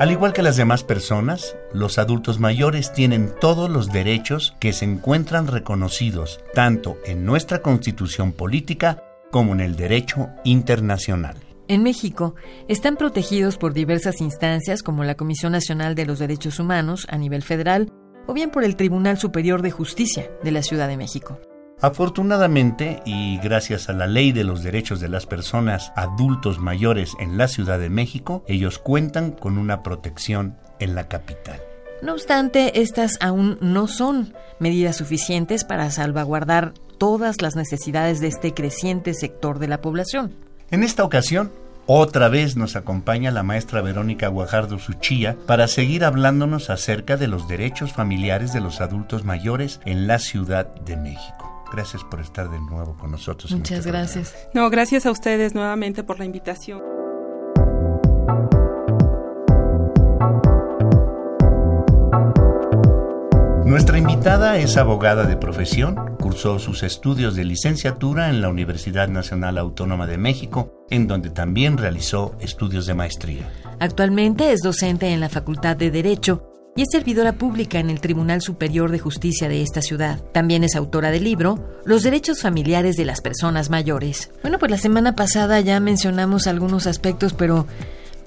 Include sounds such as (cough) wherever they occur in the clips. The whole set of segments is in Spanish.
Al igual que las demás personas, los adultos mayores tienen todos los derechos que se encuentran reconocidos tanto en nuestra constitución política como en el derecho internacional. En México están protegidos por diversas instancias como la Comisión Nacional de los Derechos Humanos a nivel federal o bien por el Tribunal Superior de Justicia de la Ciudad de México. Afortunadamente, y gracias a la ley de los derechos de las personas adultos mayores en la Ciudad de México, ellos cuentan con una protección en la capital. No obstante, estas aún no son medidas suficientes para salvaguardar todas las necesidades de este creciente sector de la población. En esta ocasión, otra vez nos acompaña la maestra Verónica Guajardo Suchía para seguir hablándonos acerca de los derechos familiares de los adultos mayores en la Ciudad de México. Gracias por estar de nuevo con nosotros. Muchas este gracias. No, gracias a ustedes nuevamente por la invitación. Nuestra invitada es abogada de profesión, cursó sus estudios de licenciatura en la Universidad Nacional Autónoma de México, en donde también realizó estudios de maestría. Actualmente es docente en la Facultad de Derecho y es servidora pública en el Tribunal Superior de Justicia de esta ciudad. También es autora del libro Los derechos familiares de las personas mayores. Bueno, pues la semana pasada ya mencionamos algunos aspectos, pero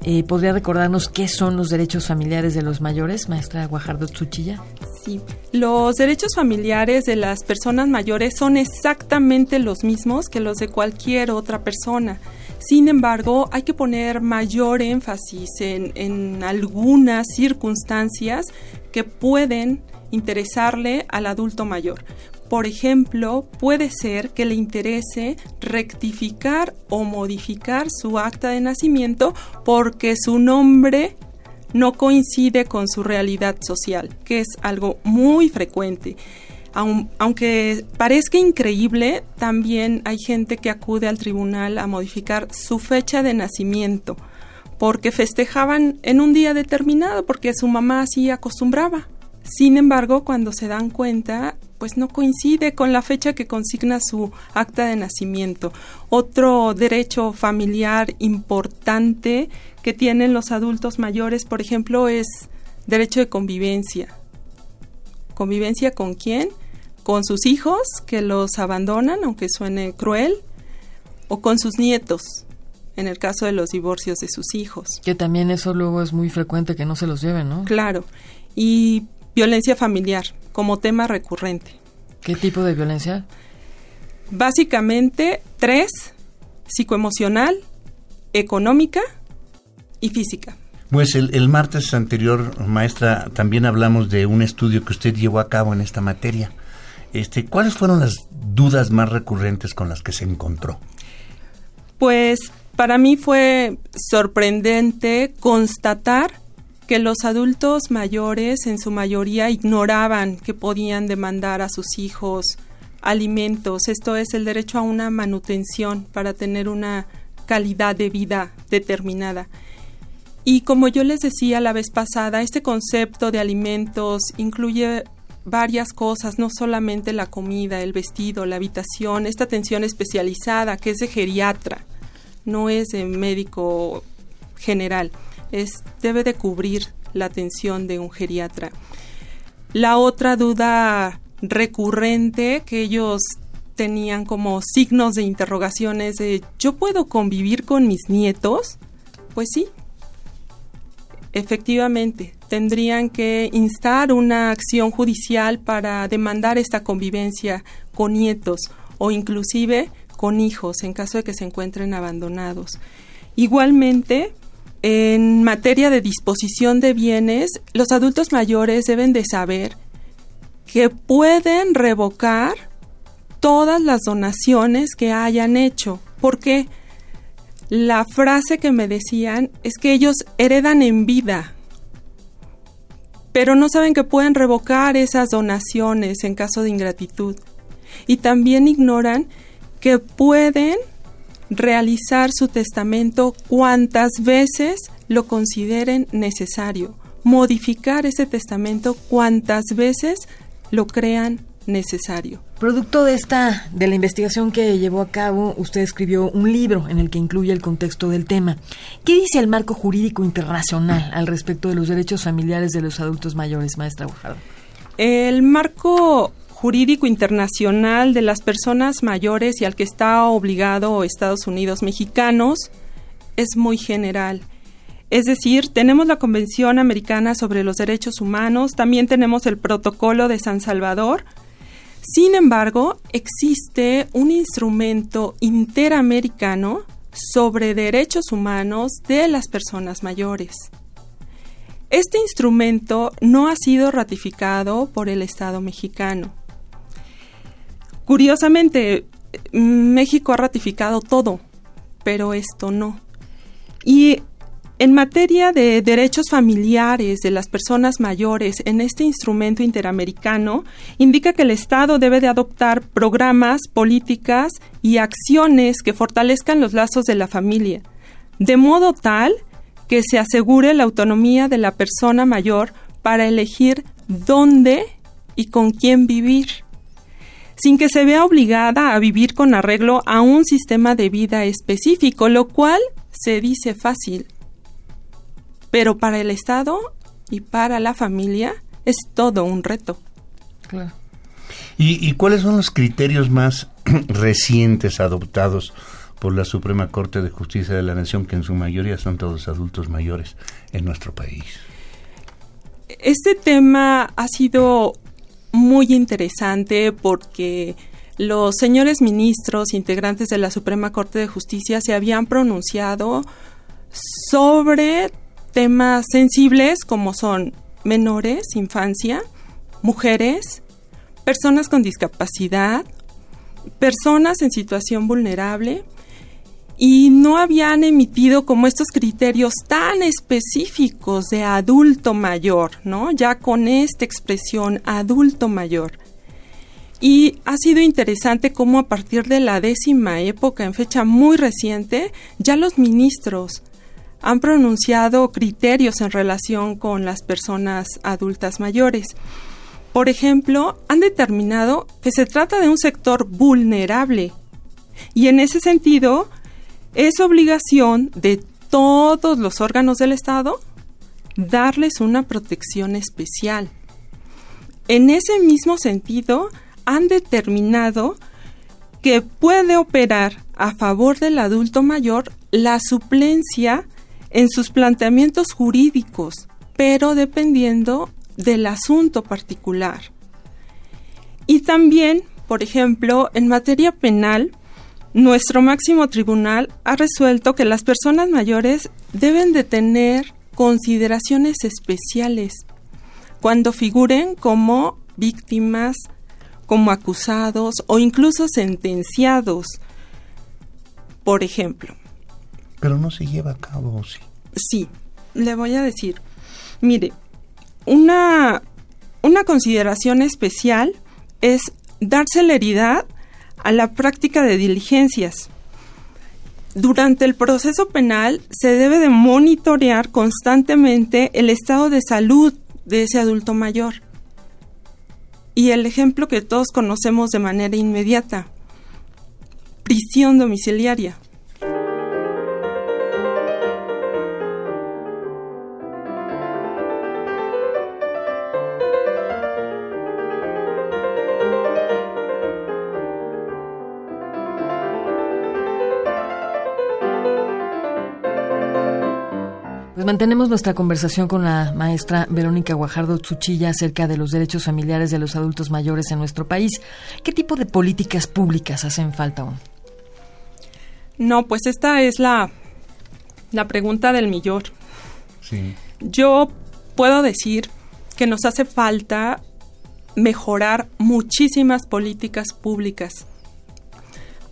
eh, ¿podría recordarnos qué son los derechos familiares de los mayores, maestra Guajardo Tsuchilla? Sí, los derechos familiares de las personas mayores son exactamente los mismos que los de cualquier otra persona. Sin embargo, hay que poner mayor énfasis en, algunas circunstancias que pueden interesarle al adulto mayor. Por ejemplo, puede ser que le interese rectificar o modificar su acta de nacimiento porque su nombre no coincide con su realidad social, que es algo muy frecuente aunque parezca increíble, también hay gente que acude al tribunal a modificar su fecha de nacimiento porque festejaban en un día determinado, porque su mamá así acostumbraba. Sin embargo, cuando se dan cuenta, pues no coincide con la fecha que consigna su acta de nacimiento. Otro derecho familiar importante que tienen los adultos mayores, por ejemplo, es derecho de convivencia. ¿Convivencia con quién? Con sus hijos que los abandonan, aunque suene cruel, o con sus nietos, en el caso de los divorcios de sus hijos. Que también eso luego es muy frecuente que no se los lleven, ¿no? Claro. Y violencia familiar como tema recurrente. ¿Qué tipo de violencia? Básicamente tres, psicoemocional, económica y física. Pues el, el, martes anterior, maestra, también hablamos de un estudio que usted llevó a cabo en esta materia. Este, ¿Cuáles fueron las dudas más recurrentes con las que se encontró? Pues para mí fue sorprendente constatar que los adultos mayores en su mayoría ignoraban que podían demandar a sus hijos alimentos, esto es el derecho a una manutención para tener una calidad de vida determinada. Y como yo les decía la vez pasada, este concepto de alimentos incluye varias cosas, no solamente la comida, el vestido, la habitación, esta atención especializada que es de geriatra, no es de médico general, es, debe de cubrir la atención de un geriatra. La otra duda recurrente que ellos tenían como signos de interrogaciones de ¿yo puedo convivir con mis nietos? Pues sí, efectivamente, tendrían que instar una acción judicial para demandar esta convivencia con nietos o inclusive con hijos en caso de que se encuentren abandonados. Igualmente, en materia de disposición de bienes, los adultos mayores deben de saber que pueden revocar todas las donaciones que hayan hecho. ¿Por qué? la frase que me decían es que ellos heredan en vida, pero no saben que pueden revocar esas donaciones en caso de ingratitud. Y también ignoran que pueden realizar su testamento cuantas veces lo consideren necesario, modificar ese testamento cuantas veces lo crean necesario. Producto de esta de la investigación que llevó a cabo, usted escribió un libro en el que incluye el contexto del tema. ¿Qué dice el marco jurídico internacional al respecto de los derechos familiares de los adultos mayores, maestra Guajardo? El marco jurídico internacional de las personas mayores y al que está obligado Estados Unidos mexicanos es muy general. Es decir, tenemos la Convención Americana sobre los Derechos Humanos, también tenemos el Protocolo de San Salvador. Sin embargo, existe un instrumento interamericano sobre derechos humanos de las personas mayores. Este instrumento no ha sido ratificado por el Estado mexicano. Curiosamente, México ha ratificado todo, pero esto no. Y en materia de derechos familiares de las personas mayores en este instrumento interamericano, indica que el Estado debe de adoptar programas, políticas y acciones que fortalezcan los lazos de la familia, de modo tal que se asegure la autonomía de la persona mayor para elegir dónde y con quién vivir sin que se vea obligada a vivir con arreglo a un sistema de vida específico, lo cual se dice fácil. Pero para el Estado y para la familia es todo un reto. Claro. ¿Y, ¿Y, cuáles son los criterios más (clears throat) recientes adoptados por la Suprema Corte de Justicia de la Nación, que en su mayoría son todos adultos mayores en nuestro país? Este tema ha sido muy interesante porque los señores ministros integrantes de la Suprema Corte de Justicia se habían pronunciado sobre temas sensibles como son menores, infancia, mujeres, personas con discapacidad, personas en situación vulnerable, y no habían emitido como estos criterios tan específicos de adulto mayor, ¿no? Ya con esta expresión adulto mayor. Y ha sido interesante cómo a partir de la décima época, en fecha muy reciente, ya los ministros han pronunciado criterios en relación con las personas adultas mayores. Por ejemplo, han determinado que se trata de un sector vulnerable y en ese sentido es obligación de todos los órganos del Estado darles una protección especial. En ese mismo sentido, han determinado que puede operar a favor del adulto mayor la suplencia en sus planteamientos jurídicos, pero dependiendo del asunto particular. Y también, por ejemplo, en materia penal, nuestro máximo tribunal ha resuelto que las personas mayores deben de tener consideraciones especiales cuando figuren como víctimas, como acusados o incluso sentenciados. Por ejemplo. Pero no se lleva a cabo, sí. Sí, le voy a decir. Mire, una, una consideración especial es dar celeridad a la práctica de diligencias. Durante el proceso penal se debe de monitorear constantemente el estado de salud de ese adulto mayor. Y el ejemplo que todos conocemos de manera inmediata, prisión domiciliaria. Pues mantenemos nuestra conversación con la maestra Verónica Guajardo Tsuchilla acerca de los derechos familiares de los adultos mayores en nuestro país. ¿Qué tipo de políticas públicas hacen falta aún? No, pues esta es la, la pregunta del millón. Sí. Yo puedo decir que nos hace falta mejorar muchísimas políticas públicas.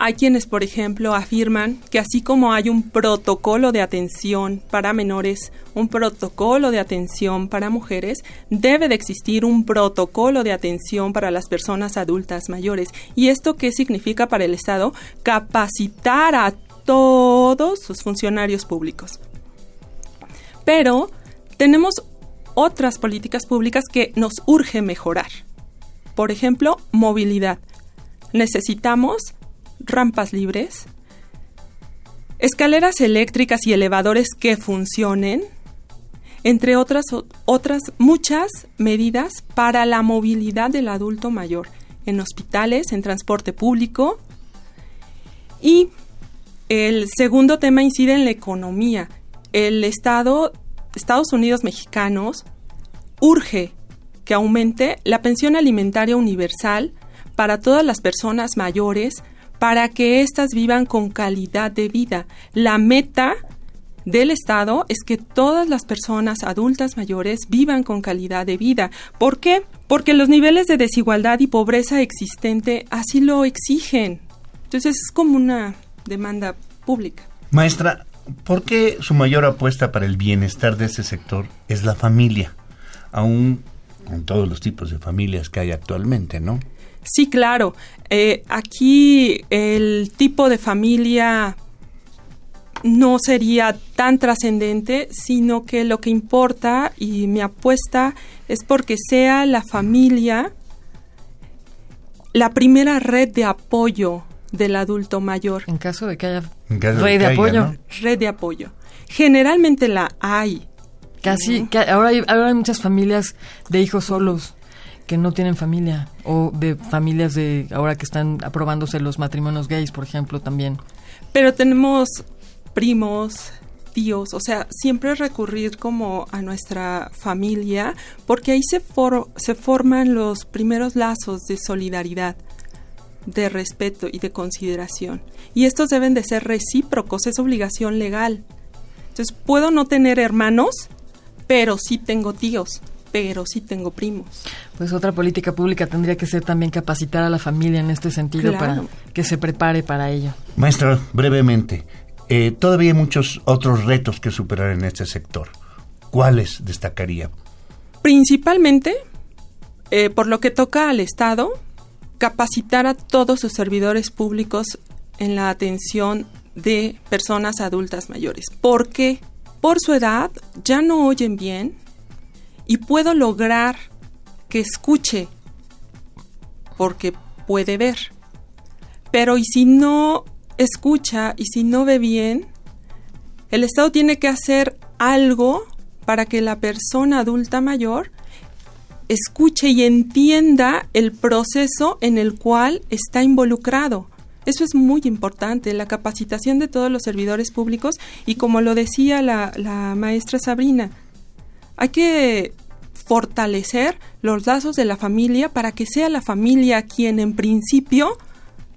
Hay quienes, por ejemplo, afirman que así como hay un protocolo de atención para menores, un protocolo de atención para mujeres, debe de existir un protocolo de atención para las personas adultas mayores. ¿Y esto qué significa para el Estado? Capacitar a todos sus funcionarios públicos. Pero tenemos otras políticas públicas que nos urge mejorar. Por ejemplo, movilidad. Necesitamos rampas libres, escaleras eléctricas y elevadores que funcionen, entre otras, otras muchas medidas para la movilidad del adulto mayor en hospitales, en transporte público. Y el segundo tema incide en la economía. El Estado, Estados Unidos mexicanos, urge que aumente la pensión alimentaria universal para todas las personas mayores para que éstas vivan con calidad de vida. La meta del Estado es que todas las personas adultas mayores vivan con calidad de vida. ¿Por qué? Porque los niveles de desigualdad y pobreza existente así lo exigen. Entonces es como una demanda pública. Maestra, ¿por qué su mayor apuesta para el bienestar de este sector es la familia? Aún con todos los tipos de familias que hay actualmente, ¿no? Sí, claro. Eh, aquí el tipo de familia no sería tan trascendente, sino que lo que importa y mi apuesta es porque sea la familia la primera red de apoyo del adulto mayor. En caso de que haya red de, apoyo. Red de apoyo. Generalmente la hay. Casi, ahora, hay, ahora hay muchas familias de hijos solos que no tienen familia o de familias de ahora que están aprobándose los matrimonios gays, por ejemplo, también. Pero tenemos primos, tíos, o sea, siempre recurrir como a nuestra familia porque ahí se, se forman los primeros lazos de solidaridad de respeto y de consideración. Y estos deben de ser recíprocos, es obligación legal. Entonces, puedo no tener hermanos, pero sí tengo tíos pero sí tengo primos. Pues otra política pública tendría que ser también capacitar a la familia en este sentido para que se prepare para ello. Maestra, brevemente, eh, todavía hay muchos otros retos que superar en este sector. ¿Cuáles destacaría? Principalmente, eh, por lo que toca al Estado, capacitar a todos sus servidores públicos en la atención de personas adultas mayores. ¿Por qué? Por su edad ya no oyen bien, y puedo lograr que escuche porque puede ver. Pero y si no escucha y si no ve bien, el Estado tiene que hacer algo para que la persona adulta mayor escuche y entienda el proceso en el cual está involucrado. Eso es muy importante, la capacitación de todos los servidores públicos y como lo decía la, la maestra Sabrina, hay que fortalecer los lazos de la familia para que sea la familia quien en principio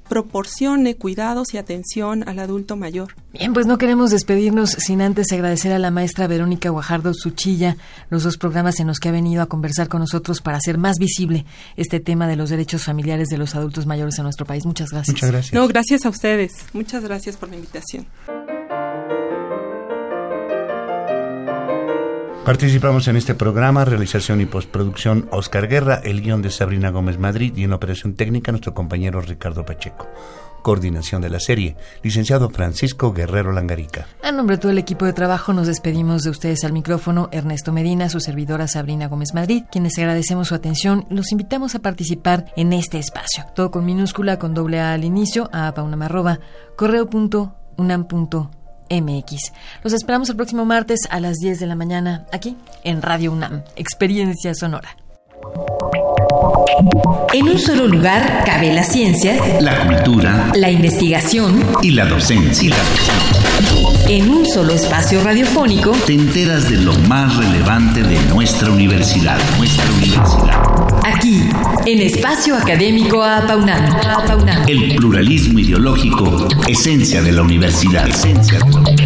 proporcione cuidados y atención al adulto mayor. Bien, pues no queremos despedirnos sin antes agradecer a la maestra Verónica Guajardo Suchilla los dos programas en los que ha venido a conversar con nosotros para hacer más visible este tema de los derechos familiares de los adultos mayores en nuestro país. Muchas gracias. Muchas gracias. No, gracias a ustedes. Muchas gracias por la invitación. Participamos en este programa, realización y postproducción Oscar Guerra, el guion de Sabrina Gómez Madrid y en operación técnica nuestro compañero Ricardo Pacheco. Coordinación de la serie, licenciado Francisco Guerrero Langarica. A nombre de todo el equipo de trabajo nos despedimos de ustedes al micrófono Ernesto Medina, su servidora Sabrina Gómez Madrid, quienes agradecemos su atención los invitamos a participar en este espacio. Todo con minúscula, con doble A al inicio, a paunamarroba, correo.unam.com MX. Los esperamos el próximo martes a las 10 de la mañana aquí en Radio UNAM, Experiencia Sonora. En un solo lugar cabe la ciencia, la cultura, la investigación y la docencia. En un solo espacio radiofónico te enteras de lo más relevante de nuestra universidad, nuestra universidad. Aquí, en Espacio Académico Apaunam. El pluralismo ideológico, esencia de la universidad. Esencia de la universidad.